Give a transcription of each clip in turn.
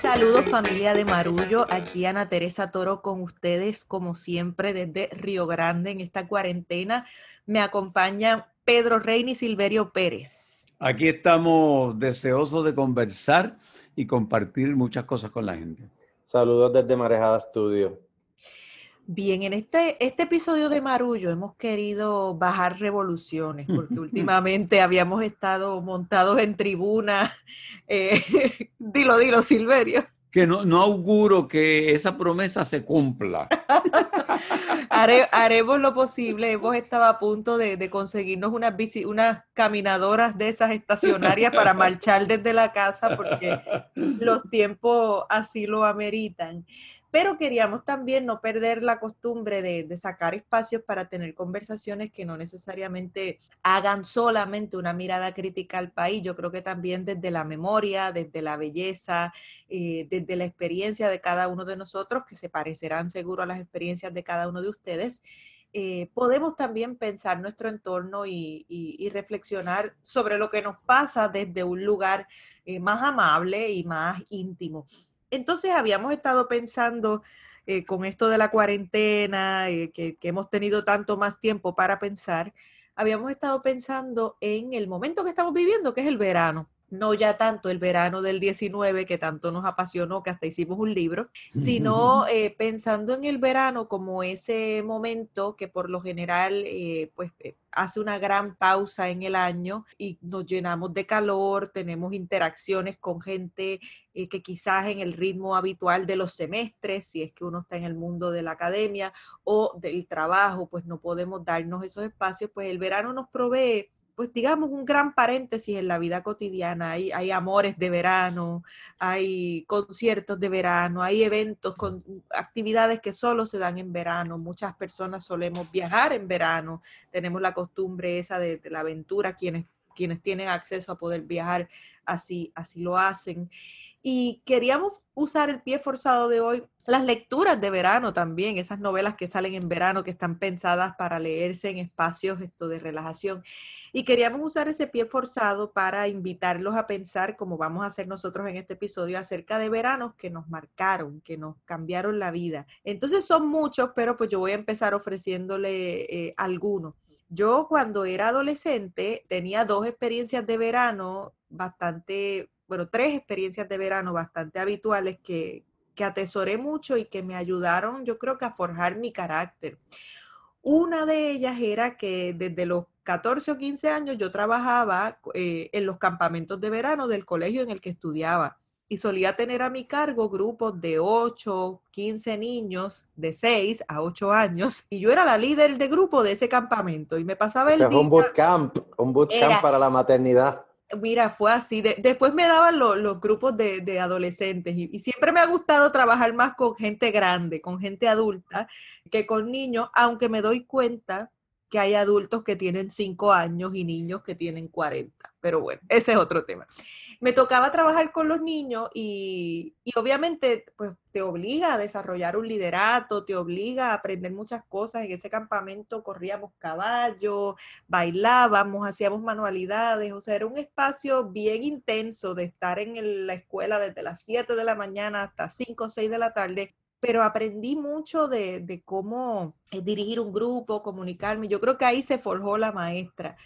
Saludos familia de Marullo, aquí Ana Teresa Toro con ustedes como siempre desde Río Grande en esta cuarentena. Me acompaña Pedro Reina y Silverio Pérez. Aquí estamos deseosos de conversar y compartir muchas cosas con la gente. Saludos desde Marejada Studio. Bien, en este, este episodio de Marullo hemos querido bajar revoluciones, porque últimamente habíamos estado montados en tribuna. Eh, dilo, dilo, Silverio. Que no, no auguro que esa promesa se cumpla. haremos lo posible. Hemos estado a punto de, conseguirnos unas, bici, unas caminadoras de esas estacionarias para marchar desde la casa, porque los tiempos así lo ameritan pero queríamos también no perder la costumbre de, sacar espacios para tener conversaciones que no necesariamente hagan solamente una mirada crítica al país. Yo creo que también desde la memoria, desde la belleza, eh, desde la experiencia de cada uno de nosotros, que se parecerán seguro a las experiencias de cada uno de ustedes, eh, podemos también pensar nuestro entorno y, reflexionar sobre lo que nos pasa desde un lugar eh, más amable y más íntimo. Entonces habíamos estado pensando eh, con esto de la cuarentena, eh, que, que, hemos tenido tanto más tiempo para pensar, habíamos estado pensando en el momento que estamos viviendo, que es el verano no ya tanto el verano del 19 que tanto nos apasionó que hasta hicimos un libro, sino eh, pensando en el verano como ese momento que por lo general eh, pues eh, hace una gran pausa en el año y nos llenamos de calor, tenemos interacciones con gente que quizás en el ritmo habitual de los semestres, si es que uno está en el mundo de la academia o del trabajo, pues no podemos darnos esos espacios, pues el verano nos provee pues digamos, un gran paréntesis en la vida cotidiana. Hay, hay amores de verano, hay conciertos de verano, hay eventos con actividades que solo se dan en verano. Muchas personas solemos viajar en verano. Tenemos la costumbre esa de, la aventura, quienes, quienes tienen acceso a poder viajar así, así lo hacen. Y queríamos usar el pie forzado de hoy, las lecturas de verano también, esas novelas que salen en verano, que están pensadas para leerse en espacios esto de relajación. Y queríamos usar ese pie forzado para invitarlos a pensar, como vamos a hacer nosotros en este episodio, acerca de veranos que nos marcaron, que nos cambiaron la vida. Entonces son muchos, pero pues yo voy a empezar ofreciéndole eh, algunos. Yo cuando era adolescente tenía dos experiencias de verano bastante bueno, tres experiencias de verano bastante habituales que, que atesoré mucho y que me ayudaron, yo creo que a forjar mi carácter. Una de ellas era que desde los 14 o 15 años yo trabajaba eh, en los campamentos de verano del colegio en el que estudiaba y solía tener a mi cargo grupos de 8, 15 niños de 6 a 8 años y yo era la líder de grupo de ese campamento y me pasaba el día... un bootcamp, un bootcamp para la maternidad. Mira, fue así. después me daban los grupos de, adolescentes y, siempre me ha gustado trabajar más con gente grande, con gente adulta, que con niños, aunque me doy cuenta que hay adultos que tienen 5 años y niños que tienen 40. Pero bueno, ese es otro tema. Me tocaba trabajar con los niños y, obviamente pues te obliga a desarrollar un liderato, te obliga a aprender muchas cosas. En ese campamento corríamos caballos, bailábamos, hacíamos manualidades, o sea, era un espacio bien intenso de estar en la escuela desde las 7 de la mañana hasta 5 o 6 de la tarde pero aprendí mucho de, cómo eh, dirigir un grupo, comunicarme. Yo creo que ahí se forjó la maestra.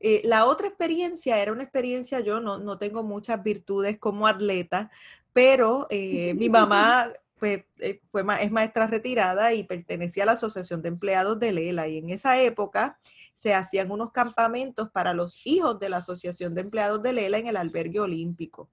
Eh, la otra experiencia era una experiencia, yo no, tengo muchas virtudes como atleta, pero eh, mi mamá pues, fue, es maestra retirada y pertenecía a la Asociación de Empleados de Lela. Y en esa época se hacían unos campamentos para los hijos de la Asociación de Empleados de Lela en el albergue olímpico.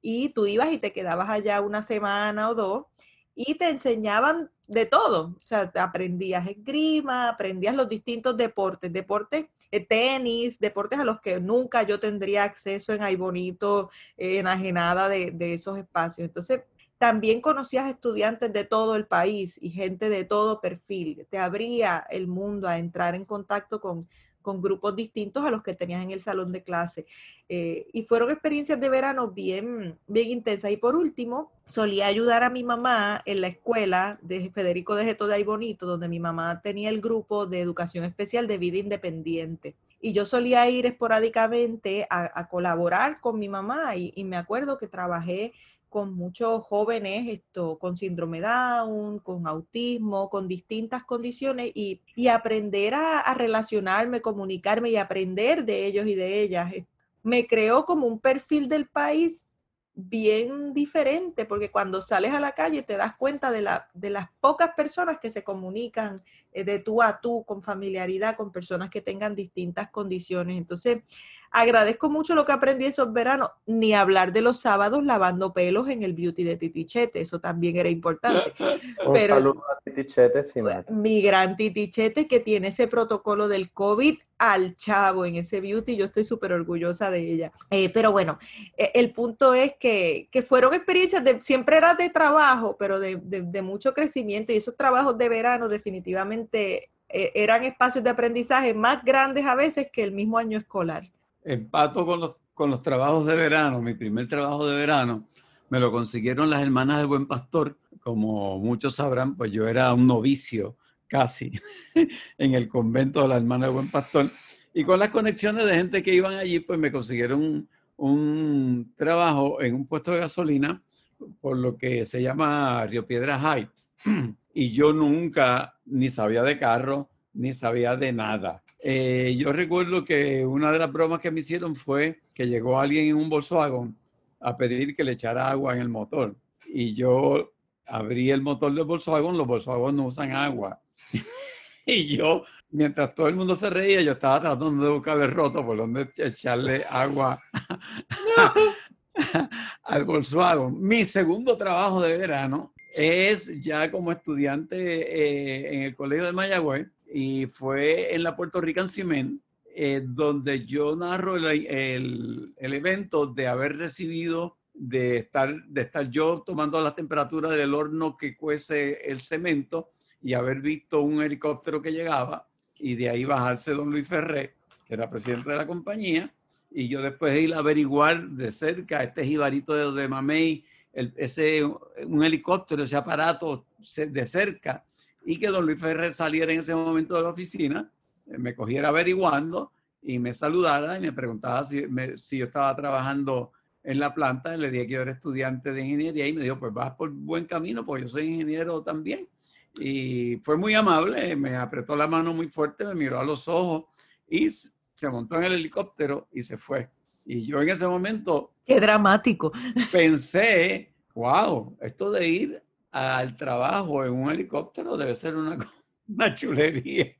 Y tú ibas y te quedabas allá una semana o dos y te enseñaban de todo. O sea, aprendías esgrima, aprendías los distintos deportes, deportes, eh, tenis, deportes a los que nunca yo tendría acceso en Ay Bonito, enajenada de, de esos espacios. Entonces, también conocías estudiantes de todo el país y gente de todo perfil. Te abría el mundo a entrar en contacto con con grupos distintos a los que tenías en el salón de clase. Eh, y fueron experiencias de verano bien, bien intensas. Y por último, solía ayudar a mi mamá en la escuela de Federico de Geto de Ay Bonito, donde mi mamá tenía el grupo de educación especial de vida independiente. y yo solía ir esporádicamente a, colaborar con mi mamá y, me acuerdo que trabajé con muchos jóvenes esto, con síndrome Down, con autismo, con distintas condiciones y, aprender a, a, relacionarme, comunicarme y aprender de ellos y de ellas. Me creó como un perfil del país bien diferente, porque cuando sales a la calle te das cuenta de, la, de las pocas personas que se comunican eh, de tú a tú, con familiaridad, con personas que tengan distintas condiciones. Entonces, agradezco mucho lo que aprendí esos veranos, ni hablar de los sábados lavando pelos en el beauty de Titichete, eso también era importante. Un Pero, saludo a Titichete, Mi gran Titichete que tiene ese protocolo del COVID al chavo en ese beauty, yo estoy súper orgullosa de ella. Eh, pero bueno, eh, el punto es que, que, fueron experiencias de, siempre era de trabajo, pero de, de, mucho crecimiento y esos trabajos de verano definitivamente eh, eran espacios de aprendizaje más grandes a veces que el mismo año escolar empato con los, con los trabajos de verano, mi primer trabajo de verano, me lo consiguieron las hermanas del Buen Pastor. Como muchos sabrán, pues yo era un novicio casi en el convento de las hermanas del Buen Pastor. Y con las conexiones de gente que iban allí, pues me consiguieron un, trabajo en un puesto de gasolina por lo que se llama Río Piedra Heights. Y yo nunca ni sabía de carro, ni sabía de nada. Eh, yo recuerdo que una de las bromas que me hicieron fue que llegó alguien en un Volkswagen a pedir que le echara agua en el motor. Y yo abrí el motor del Volkswagen, los Volkswagen no usan agua. y yo, mientras todo el mundo se reía, yo estaba tratando de buscarle roto por donde echarle agua al Volkswagen. Mi segundo trabajo de verano es ya como estudiante eh, en el Colegio de Mayagüez y fue en la Puerto Rican Cement, eh, donde yo narro el, el, evento de haber recibido, de estar, de estar yo tomando la temperatura del horno que cuece el cemento y haber visto un helicóptero que llegaba y de ahí bajarse don Luis Ferré, que era presidente de la compañía, y yo después ir a averiguar de cerca este jibarito de, de Mamey, ese, un helicóptero, ese aparato de cerca, y que don Luis Ferrer saliera en ese momento de la oficina, eh, me cogiera averiguando y me saludara y me preguntaba si, si yo estaba trabajando en la planta, le dije que yo era estudiante de ingeniería y me dijo, pues vas por buen camino, pues yo soy ingeniero también. Y fue muy amable, me apretó la mano muy fuerte, me miró a los ojos y se montó en el helicóptero y se fue. Y yo en ese momento... Qué dramático. Pensé, wow, esto de ir al trabajo en un helicóptero debe ser una, una chulería.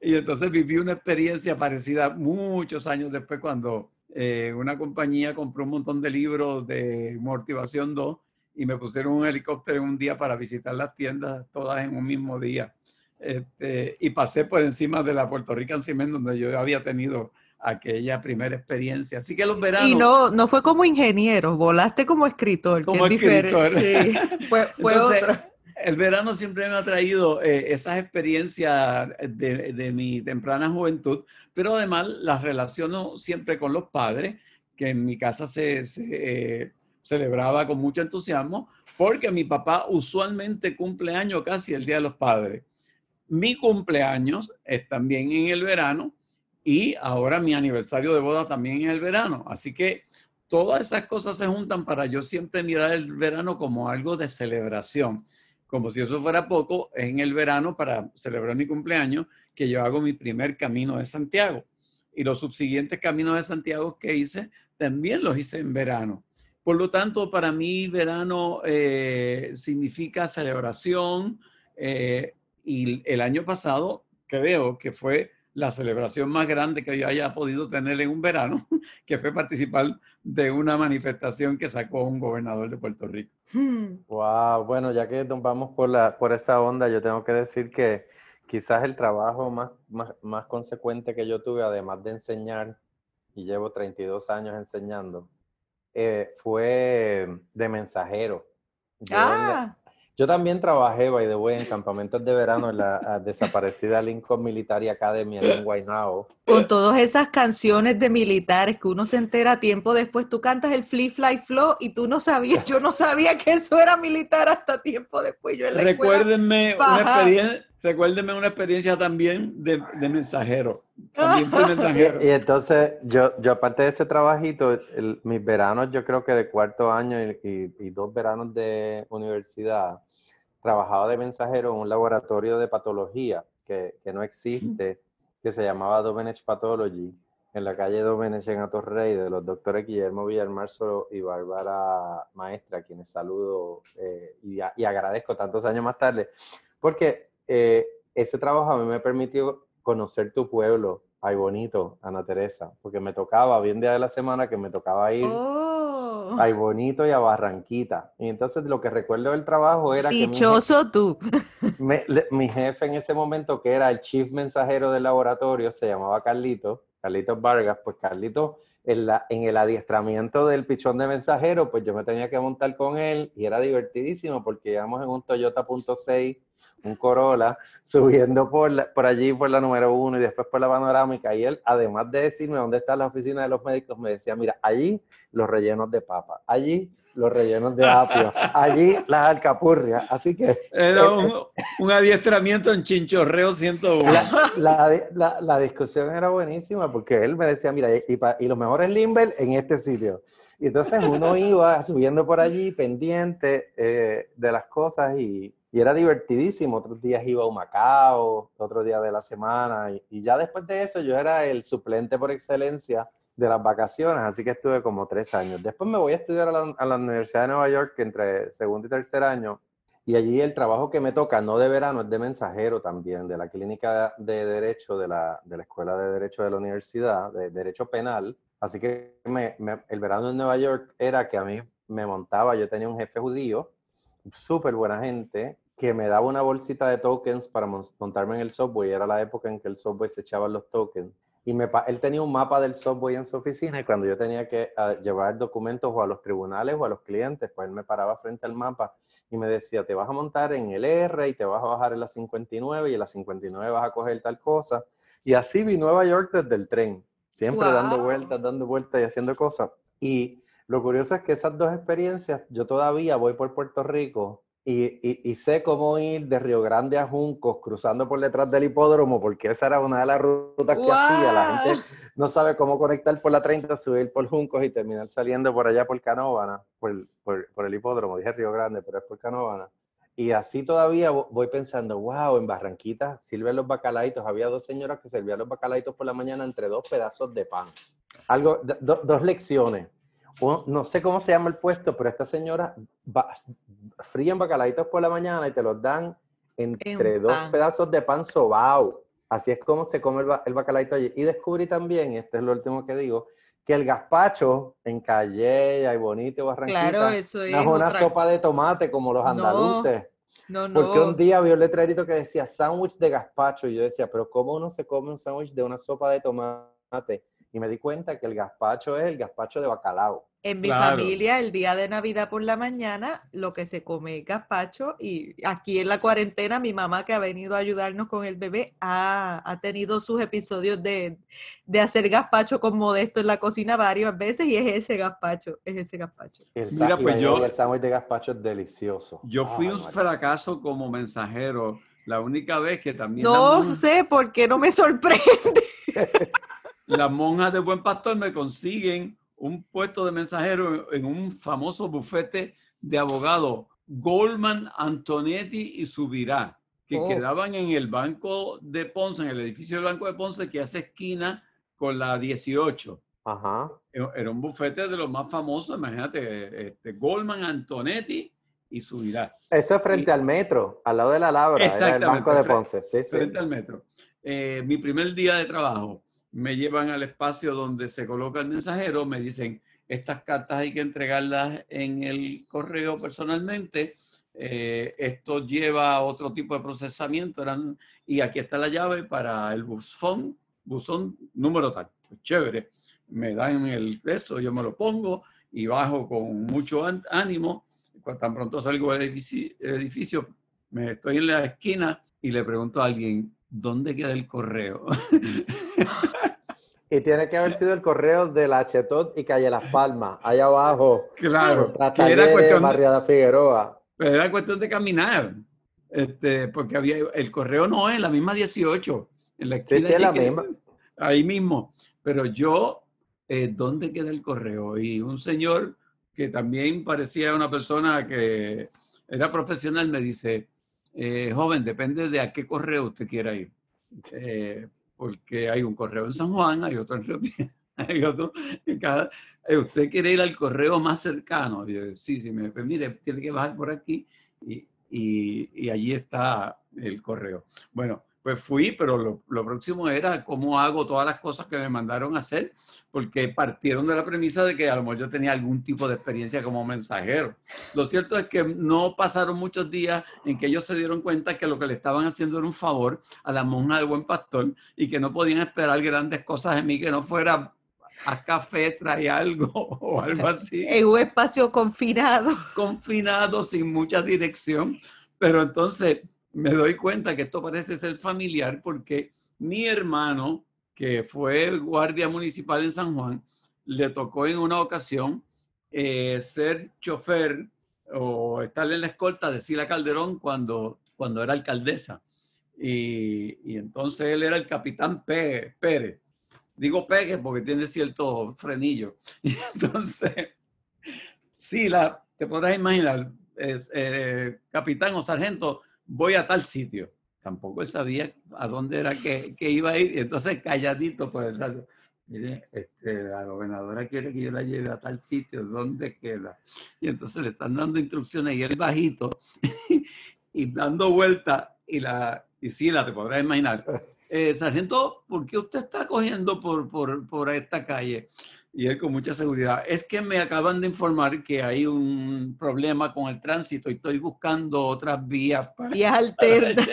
y entonces viví una experiencia parecida muchos años después cuando eh, una compañía compró un montón de libros de Motivación 2 y me pusieron un helicóptero en un día para visitar las tiendas todas en un mismo día. Este, y pasé por encima de la Puerto Rican Cement donde yo había tenido aquella primera experiencia. Así que los veranos... Y no, no fue como ingeniero, volaste como escritor, como escritor. Sí, fue, fue otro. El verano siempre me ha traído eh, esas experiencias de, de, mi temprana juventud, pero además las relaciono siempre con los padres, que en mi casa se, se eh, celebraba con mucho entusiasmo, porque mi papá usualmente cumple año casi el Día de los Padres. Mi cumpleaños es también en el verano, y ahora mi aniversario de boda también es el verano. Así que todas esas cosas se juntan para yo siempre mirar el verano como algo de celebración. Como si eso fuera poco, es en el verano para celebrar mi cumpleaños que yo hago mi primer camino de Santiago. Y los subsiguientes caminos de Santiago que hice, también los hice en verano. Por lo tanto, para mí verano eh, significa celebración. Eh, y el año pasado creo que fue la celebración más grande que yo haya podido tener en un verano, que fue participar de una manifestación que sacó un gobernador de Puerto Rico. Wow, bueno, ya que vamos por, la, por esa onda, yo tengo que decir que quizás el trabajo más, más, más consecuente que yo tuve, además de enseñar, y llevo 32 años enseñando, eh, fue de mensajero. ah. Yo también trabajé, by the way, en campamentos de verano en la desaparecida Lincoln Military Academy en Guaynabo. Con todas esas canciones de militares que uno se entera tiempo después, tú cantas el Flea Fly Flow y tú no sabías, yo no sabía que eso era militar hasta tiempo después. Yo Recuérdenme, una experiencia, recuérdeme una experiencia también de, de mensajero. También fui Y, mensajero. y entonces, yo, yo aparte de ese trabajito, el- mis veranos, yo creo que de cuarto año y, y- y dos veranos de universidad, trabajaba de mensajero en un laboratorio de patología que, que no existe, que se llamaba Domenech Pathology, en la calle Domenech en Atorrey, de los doctores Guillermo Villarmarzo y Bárbara Maestra, a quienes saludo eh, y, a- y agradezco tantos años más tarde, porque eh, ese trabajo a mí me permitió conocer tu pueblo, ay bonito, Ana Teresa, porque me tocaba, bien día de la semana que me tocaba ir Oh, ay bonito y a Barranquita. Y entonces lo que recuerdo del trabajo era que mi, je- dichoso tú. me- le- mi jefe en ese momento, que era el chief mensajero del laboratorio, se llamaba Carlito, Carlitos Vargas, pues Carlito en, la, en el adiestramiento del pichón de mensajero, pues yo me tenía que montar con él y era divertidísimo porque íbamos en un Toyota .6, un Corolla, subiendo por, la- por allí por la número uno y después por la panorámica. Y él, además de decirme dónde está la oficina de los médicos, me decía, mira, allí los rellenos de papa, allí los rellenos de apio, allí las alcapurrias. Así que Era un, un adiestramiento en Chinchorreo 101. la, la, la- la discusión era buenísima porque él me decía, mira, y, pa- y los mejores Limber en este sitio. Y entonces uno iba subiendo por allí pendiente eh, de las cosas y, y era divertidísimo. Otros días iba a Macao, otro día de la semana. Y, y ya después de eso yo era el suplente por excelencia de las vacaciones, así que estuve como tres años. Después me voy a estudiar a la, Universidad de Nueva York entre segundo y tercer año y allí el trabajo que me toca, no de verano, es de mensajero también, de la clínica de Derecho de la, de la Escuela de Derecho de la Universidad, de Derecho Penal. Así que el verano en Nueva York era que a mí me montaba, yo tenía un jefe judío, súper buena gente, que me daba una bolsita de tokens para mon- montarme en el subway. Era la época en que el subway se echaban los tokens. Y me, él tenía un mapa del subway en su oficina y cuando yo tenía que ah, llevar documentos o a los tribunales o a los clientes, pues él me paraba frente al mapa y me decía, te vas a montar en el R y te vas a bajar en la 59 y en la 59 vas a coger tal cosa. Y así vi Nueva York desde el tren, siempre dando vueltas, dando vueltas y haciendo cosas. Y lo curioso es que esas dos experiencias, yo todavía voy por Puerto Rico y, y- y sé cómo ir de Río Grande a Juncos, cruzando por detrás del hipódromo, porque esa era una de las rutas que hacía. La gente no sabe cómo conectar por la 30, subir por Juncos y terminar saliendo por allá por Canóvana, por, por, por el hipódromo. Dije Río Grande, pero es por Canóvana. Y así todavía vo- voy pensando, wow, en Barranquita sirven los bacalaitos. Había dos señoras que servían los bacalaitos por la mañana entre dos pedazos de pan. Algo, do- dos lecciones. No sé cómo se llama el puesto, pero esta señora ba- fríen bacalaitos por la mañana y te los dan entre dos pan. pedazos de pan sobao. Así es como se come el, ba- el bacalaito allí. Y descubrí también, y este es lo último que digo, que el gazpacho en Calle, y Bonito, Barranquita, Claro, eso no es. una otra- sopa de tomate como los No, andaluces. No, no. Porque un día vi un letrerito que decía sándwich de gazpacho y yo decía, pero ¿cómo uno se come un sándwich de una sopa de tomate? Y me di cuenta que el gazpacho es el gazpacho de bacalao. En mi Claro. familia, el día de Navidad por la mañana, lo que se come es gazpacho y aquí en la cuarentena, mi mamá que ha venido a ayudarnos con el bebé ha, ha tenido sus episodios de, de hacer gazpacho con Modesto en la cocina varias veces y es ese gazpacho, es ese gazpacho. El, Mira, pues yo- way, el sándwich de gazpacho es delicioso. Yo fui Ay, un María. fracaso como mensajero. La única vez que también No sé por qué no me sorprende. las monjas de Buen Pastor me consiguen un puesto de mensajero en un famoso bufete de abogados, Goldman, Antonetti y Subirá, que Oh. quedaban en el banco de Ponce, en el edificio del Banco de Ponce, que hace esquina con la 18. Ajá. Era era un bufete de los más famosos, imagínate, este, Goldman, Antonetti y Subirá. Eso es frente Y- al metro, al lado de la Labra, era el Exactamente, banco de Ponce. Sí, sí. frente al metro. Eh, mi primer día de trabajo, me llevan al espacio donde se coloca el mensajero, me dicen, estas cartas hay que entregarlas en el correo personalmente, eh, esto lleva a otro tipo de procesamiento, eran, y aquí está la llave para el buzón, buzón número tal. Pues chévere, me dan el eso, yo me lo pongo y bajo con mucho án- ánimo. Tan pronto salgo del edificio, el edificio, me estoy en la esquina y le pregunto a alguien, ¿dónde queda el correo? Y tiene que haber sido el correo de la Chetot y Calle Las Palmas, allá abajo. claro, Tras que era cuestión, de, Figueroa. era cuestión de caminar. Este, porque había el correo no es la misma 18, en la Sí, sí, es la misma. ahí mismo. Pero yo, eh, ¿dónde queda el correo? Y un señor que también parecía una persona que era profesional me dice, eh, joven, depende de a qué correo usted quiera ir. Eh, porque hay un correo en San Juan, hay otro en Río hay otro en cada... eh, ¿Usted quiere ir al correo más cercano? Yo, sí, sí, me pues, mire, tiene que bajar por aquí y, y- y allí está el correo. Bueno, pues fui, pero lo, lo próximo era cómo hago todas las cosas que me mandaron a hacer, porque partieron de la premisa de que a lo mejor yo tenía algún tipo de experiencia como mensajero. Lo cierto es que no pasaron muchos días en que ellos se dieron cuenta que lo que le estaban haciendo era un favor a la monja del buen pastor y que no podían esperar grandes cosas de mí que no fuera a café, trae algo o algo así En un espacio confinado. confinado, sin mucha dirección, pero entonces me doy cuenta que esto parece ser familiar porque mi hermano, que fue guardia municipal en San Juan, le tocó en una ocasión eh, ser chofer o estar en la escolta de Sila Calderón cuando, cuando era alcaldesa. Y, entonces él era el capitán Pe- Pérez. Digo Pérez porque tiene cierto frenillo. Y entonces Sí, la, te podrás imaginar, eh, capitán o sargento, voy a tal sitio. Tampoco él sabía a dónde era que, que iba a ir, entonces calladito por el radio. Mire, este, la gobernadora quiere que yo la lleve a tal sitio, ¿dónde queda? Y entonces le están dando instrucciones y él bajito y dando vueltas y la, y sí, la te podrás imaginar. Eh, sargento, ¿por qué usted está cogiendo por, por, por esta calle? Y él con mucha seguridad, es que me acaban de informar que hay un problema con el tránsito y estoy buscando otras vías para... Vías alternas,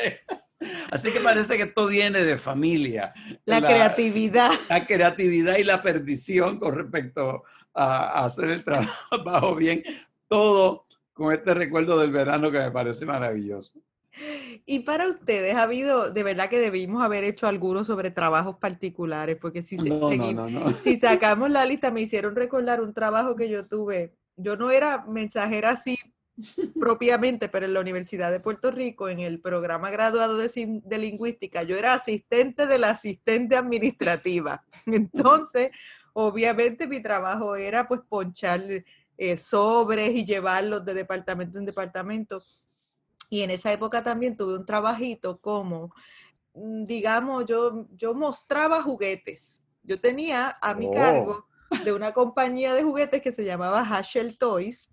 Así que parece que esto viene de familia. la creatividad. La creatividad y la perdición con respecto a, a hacer el trabajo bien. Todo con este recuerdo del verano que me parece maravilloso. Y para ustedes, ha habido, de verdad que debimos haber hecho algunos sobre trabajos particulares, porque si, se- No, no, segui- no, no. si sacamos la lista, me hicieron recordar un trabajo que yo tuve. Yo no era mensajera así propiamente, pero en la Universidad de Puerto Rico, en el programa graduado de, de lingüística, yo era asistente de la asistente administrativa. Entonces, obviamente mi trabajo era pues ponchar eh, sobres y llevarlos de departamento en departamento. Y en esa época también tuve un trabajito como, mm, digamos, yo, yo mostraba juguetes. Yo tenía a mi Oh. cargo de una compañía de juguetes que se llamaba Hashell Toys.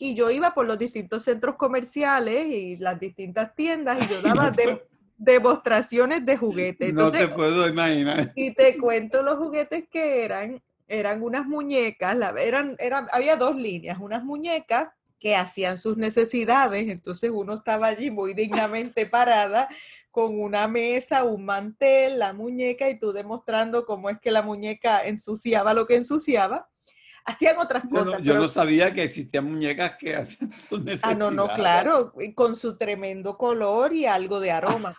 Y yo iba por los distintos centros comerciales y las distintas tiendas y yo daba de- demostraciones de juguetes. No Entonces, te puedo imaginar. y te cuento los juguetes que eran. Eran unas muñecas, la- eran, eran, había dos líneas, unas muñecas que hacían sus necesidades, entonces uno estaba allí muy dignamente parada con una mesa, un mantel, la muñeca y tú demostrando cómo es que la muñeca ensuciaba lo que ensuciaba. Hacían otras Yo cosas. no, yo pero- no sabía que existían muñecas que hacían sus Ah, no, no, necesidades. claro, con su tremendo color y algo de aroma.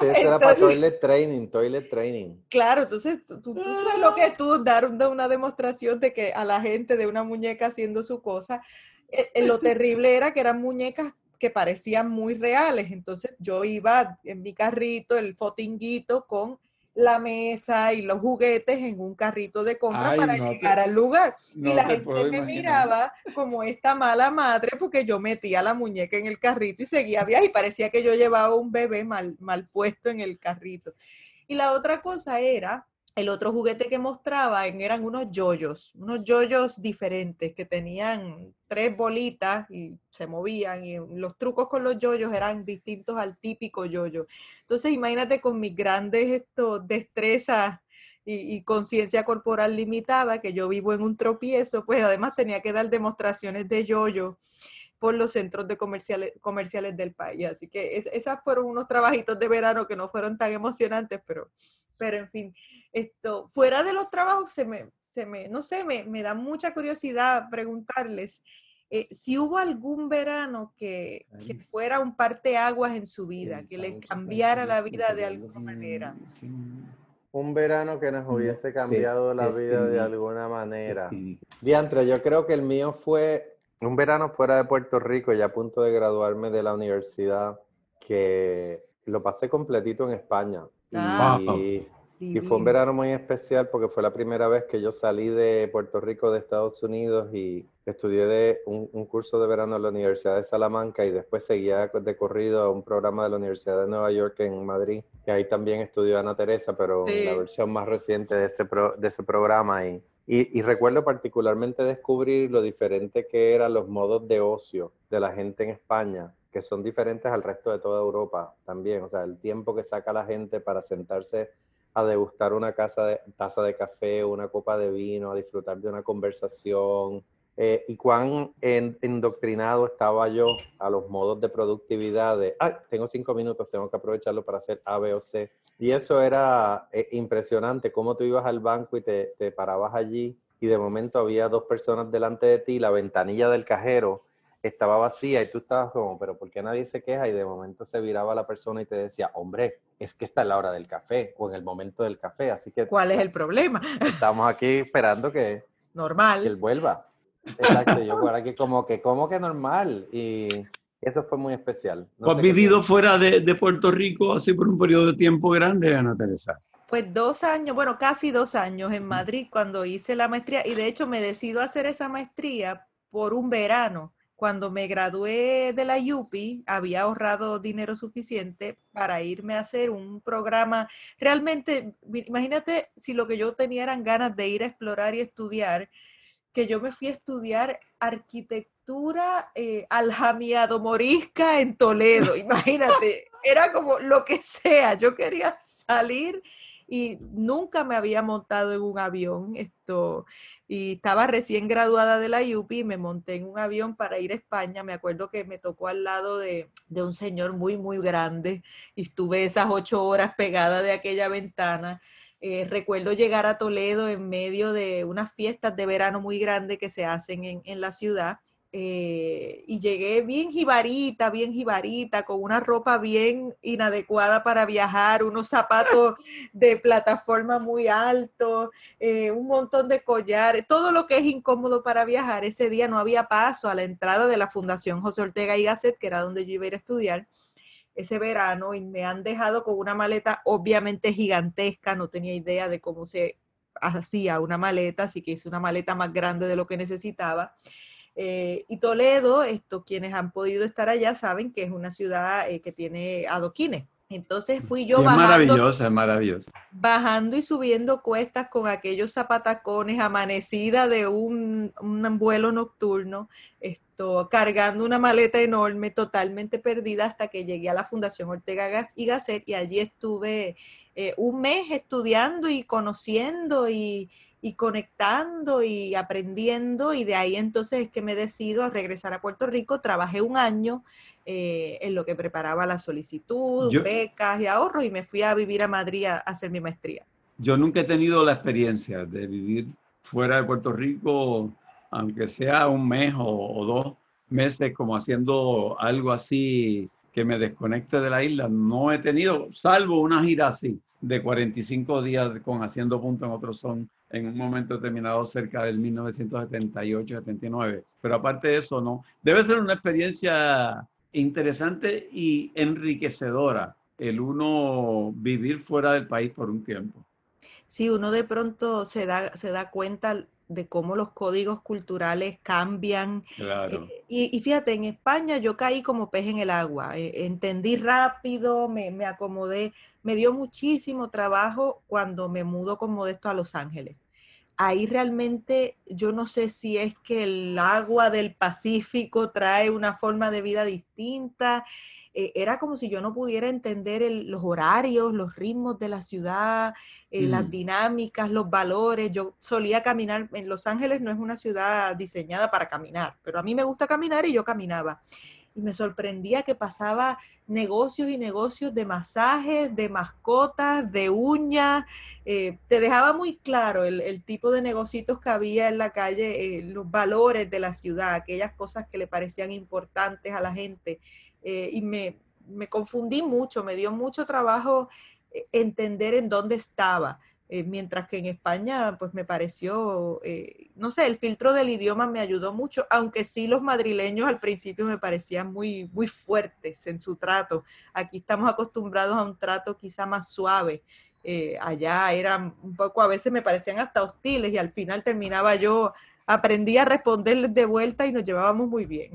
Sí, eso era para Entonces- toilet training, toilet training. Claro, entonces tú, tú- tú sabes lo que es tú dar una demostración de que a la gente de una muñeca haciendo su cosa. Eh, eh, lo terrible era que eran muñecas que parecían muy reales. Entonces yo iba en mi carrito, el fotinguito con la mesa y los juguetes en un carrito de compra Ay, para no te- llegar al lugar. No y la te gente me imaginar. miraba como esta mala madre porque yo metía la muñeca en el carrito y seguía viaje y parecía que yo llevaba un bebé mal, mal puesto en el carrito. Y la otra cosa era, el otro juguete que mostraban eran unos yoyos, unos yoyos diferentes que tenían tres bolitas y se movían y los trucos con los yoyos eran distintos al típico yoyo. Entonces imagínate con mis grandes esto, destrezas y, y conciencia corporal limitada, que yo vivo en un tropiezo, pues además tenía que dar demostraciones de yoyo por los centros de comerciales, comerciales del país. Así que es- esas fueron unos trabajitos de verano que no fueron tan emocionantes, pero, pero en fin, esto, fuera de los trabajos, se me, se me, no sé, me, me da mucha curiosidad preguntarles eh, si hubo algún verano que, que fuera un parteaguas en su vida, que les cambiara la vida de alguna manera. Un verano que nos hubiese cambiado la vida de alguna manera. Diantre, yo creo que el mío fue un verano fuera de Puerto Rico, ya a punto de graduarme de la universidad, que lo pasé completito en España. Ah. Y, y fue un verano muy especial porque fue la primera vez que yo salí de Puerto Rico, de Estados Unidos, y estudié de un, curso de verano en la Universidad de Salamanca y después seguía de corrido a un programa de la Universidad de Nueva York en Madrid, que ahí también estudió Ana Teresa, pero la versión más reciente de ese, de ese programa. Y, y, y, recuerdo particularmente descubrir lo diferente que eran los modos de ocio de la gente en España, que son diferentes al resto de toda Europa también. O sea, el tiempo que saca la gente para sentarse a degustar una casa de, taza de café, una copa de vino, a disfrutar de una conversación. Eh, y cuán endoctrinado estaba yo a los modos de productividad de, ay, tengo cinco minutos, tengo que aprovecharlo para hacer A, B o C. Y eso era eh, impresionante, cómo tú ibas al banco y te, te parabas allí y de momento había dos personas delante de ti, la ventanilla del cajero estaba vacía y tú estabas como, pero ¿por qué nadie se queja? Y de momento se viraba la persona y te decía, hombre, es que está la hora del café o en el momento del café, así que... ¿Cuál es el problema? Estamos aquí esperando que... Normal. Que él vuelva. Exacto, yo por aquí como que, como que normal? Y eso fue muy especial. has vivido fuera de, de, Puerto Rico así por un periodo de tiempo grande, Ana Teresa? Pues dos años, bueno, casi dos años en Madrid cuando hice la maestría y de hecho me decido hacer esa maestría por un verano cuando me gradué de la UPI, había ahorrado dinero suficiente para irme a hacer un programa. Realmente, imagínate si lo que yo tenía eran ganas de ir a explorar y estudiar, que yo me fui a estudiar arquitectura eh, aljamiado morisca en Toledo. Imagínate, era como lo que sea. Yo quería salir y nunca me había montado en un avión. Esto, y estaba recién graduada de la UPI y me monté en un avión para ir a España. Me acuerdo que me tocó al lado de, un señor muy, muy grande y estuve esas ocho horas pegada de aquella ventana. Eh, recuerdo llegar a Toledo en medio de unas fiestas de verano muy grandes que se hacen en, en la ciudad eh, y llegué bien jibarita, bien jibarita, con una ropa bien inadecuada para viajar, unos zapatos de plataforma muy altos, eh, un montón de collares, todo lo que es incómodo para viajar. Ese día no había paso a la entrada de la Fundación José Ortega y Gasset, que era donde yo iba a ir a estudiar ese verano, y me han dejado con una maleta obviamente gigantesca, no tenía idea de cómo se hacía una maleta, así que hice una maleta más grande de lo que necesitaba. Eh, y Toledo, esto, quienes han podido estar allá saben que es una ciudad eh, que tiene adoquines. Entonces fui yo es bajando. Maravillosa, maravillosa. Bajando y subiendo cuestas con aquellos zapatacones, amanecida de un, un vuelo nocturno, esto, cargando una maleta enorme, totalmente perdida, hasta que llegué a la Fundación Ortega y Gasset y allí estuve eh, un mes estudiando y conociendo y, y conectando y aprendiendo y de ahí entonces es que me decido a regresar a Puerto Rico. Trabajé un año eh, en lo que preparaba la solicitud, becas y ahorros y me fui a vivir a Madrid a, hacer mi maestría. Yo nunca he tenido la experiencia de vivir fuera de Puerto Rico, aunque sea un mes o dos meses como haciendo algo así que me desconecte de la isla. No he tenido, salvo una gira así de 45 días con haciendo punto en otro son en un momento determinado cerca del 1978-79. Pero aparte de eso, no. Debe ser una experiencia interesante y enriquecedora el uno vivir fuera del país por un tiempo. Sí, uno de pronto se da, se da cuenta de cómo los códigos culturales cambian. Claro. Eh, y, fíjate, en España yo caí como pez en el agua, eh, entendí rápido, me, me, acomodé, me dio muchísimo trabajo cuando me mudo con Modesto a Los Ángeles ahí realmente yo no sé si es que el agua del Pacífico trae una forma de vida distinta. Eh, era como si yo no pudiera entender los horarios, los ritmos de la ciudad, eh, las mm. dinámicas, los valores. Yo solía caminar, en Los Ángeles no es una ciudad diseñada para caminar, pero a mí me gusta caminar y yo caminaba y me sorprendía que pasaba negocios y negocios de masajes, de mascotas, de uñas. Eh, te dejaba muy claro el, tipo de negocios que había en la calle, los valores de la ciudad, aquellas cosas que le parecían importantes a la gente. Eh, y me, me, confundí mucho, me dio mucho trabajo entender en dónde estaba. Eh, mientras que en España, pues me pareció, eh, no sé, el filtro del idioma me ayudó mucho, aunque sí los madrileños al principio me parecían muy, muy fuertes en su trato. Aquí estamos acostumbrados a un trato quizá más suave. Eh, allá eran un poco, a veces me parecían hasta hostiles y al final terminaba yo, aprendí a responderles de vuelta y nos llevábamos muy bien.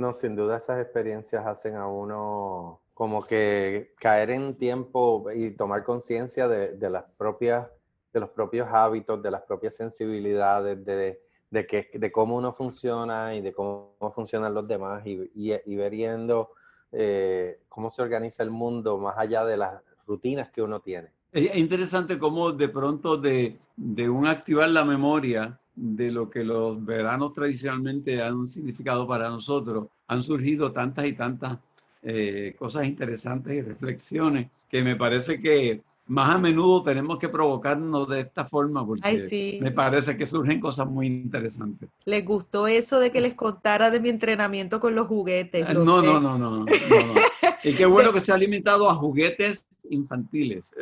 No, sin duda esas experiencias hacen a uno como que caer en tiempo y tomar conciencia de, de, las propias de los propios hábitos, de las propias sensibilidades, de, de, que, de cómo uno funciona y de cómo funcionan los demás y, y, y viendo eh, cómo se organiza el mundo más allá de las rutinas que uno tiene. Es interesante cómo de pronto de, de un activar la memoria de lo que los veranos tradicionalmente han significado para nosotros, han surgido tantas y tantas eh, cosas interesantes y reflexiones que me parece que más a menudo tenemos que provocarnos de esta forma porque me parece que surgen cosas muy interesantes. ¿Les gustó eso de que les contara de mi entrenamiento con los juguetes? No, no, no, no, no, Y qué bueno que se ha limitado a juguetes infantiles.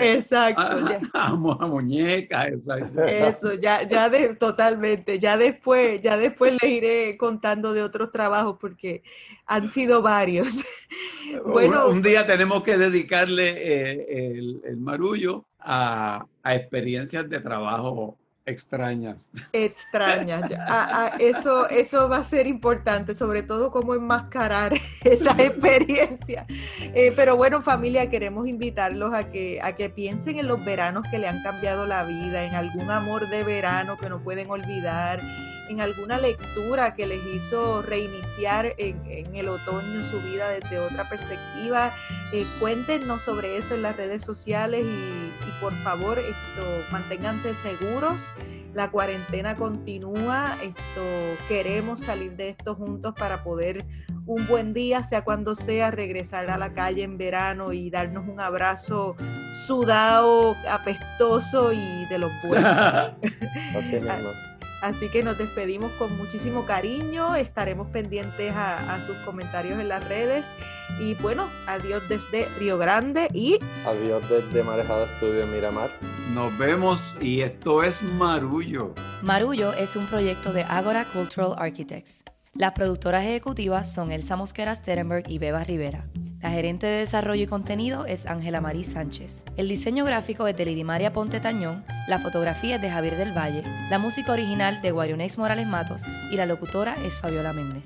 exacto. A, muñecas. Eso, ya, ya de, totalmente. Ya después, ya después les iré contando de otros trabajos porque han sido varios. bueno, un, día tenemos que dedicarle eh, el, marullo a, a experiencias de trabajo extrañas. Extrañas. eso, eso va a ser importante, sobre todo cómo enmascarar esa experiencia. Eh, pero bueno, familia, queremos invitarlos a que, a que piensen en los veranos que le han cambiado la vida, en algún amor de verano que no pueden olvidar, en alguna lectura que les hizo reiniciar en, el otoño su vida desde otra perspectiva. Eh, cuéntenos sobre eso en las redes sociales y, por favor esto, manténganse seguros. La cuarentena continúa, esto queremos salir de esto juntos para poder un buen día, sea cuando sea, regresar a la calle en verano y darnos un abrazo sudado, apestoso y de los buenos. Así que nos despedimos con muchísimo cariño, estaremos pendientes a, sus comentarios en las redes y bueno, adiós desde Río Grande y... Adiós desde Marejada Estudio Miramar. Nos vemos y esto es Marullo. Marullo es un proyecto de Agora Cultural Architects. Las productoras ejecutivas son Elsa Mosquera Sterenberg y Beba Rivera. La gerente de desarrollo y contenido es Ángela Marí Sánchez. El diseño gráfico es de Lidimaria Ponte Tañón, la fotografía es de Javier del Valle, la música original de Guarionex Morales Matos y la locutora es Fabiola Méndez.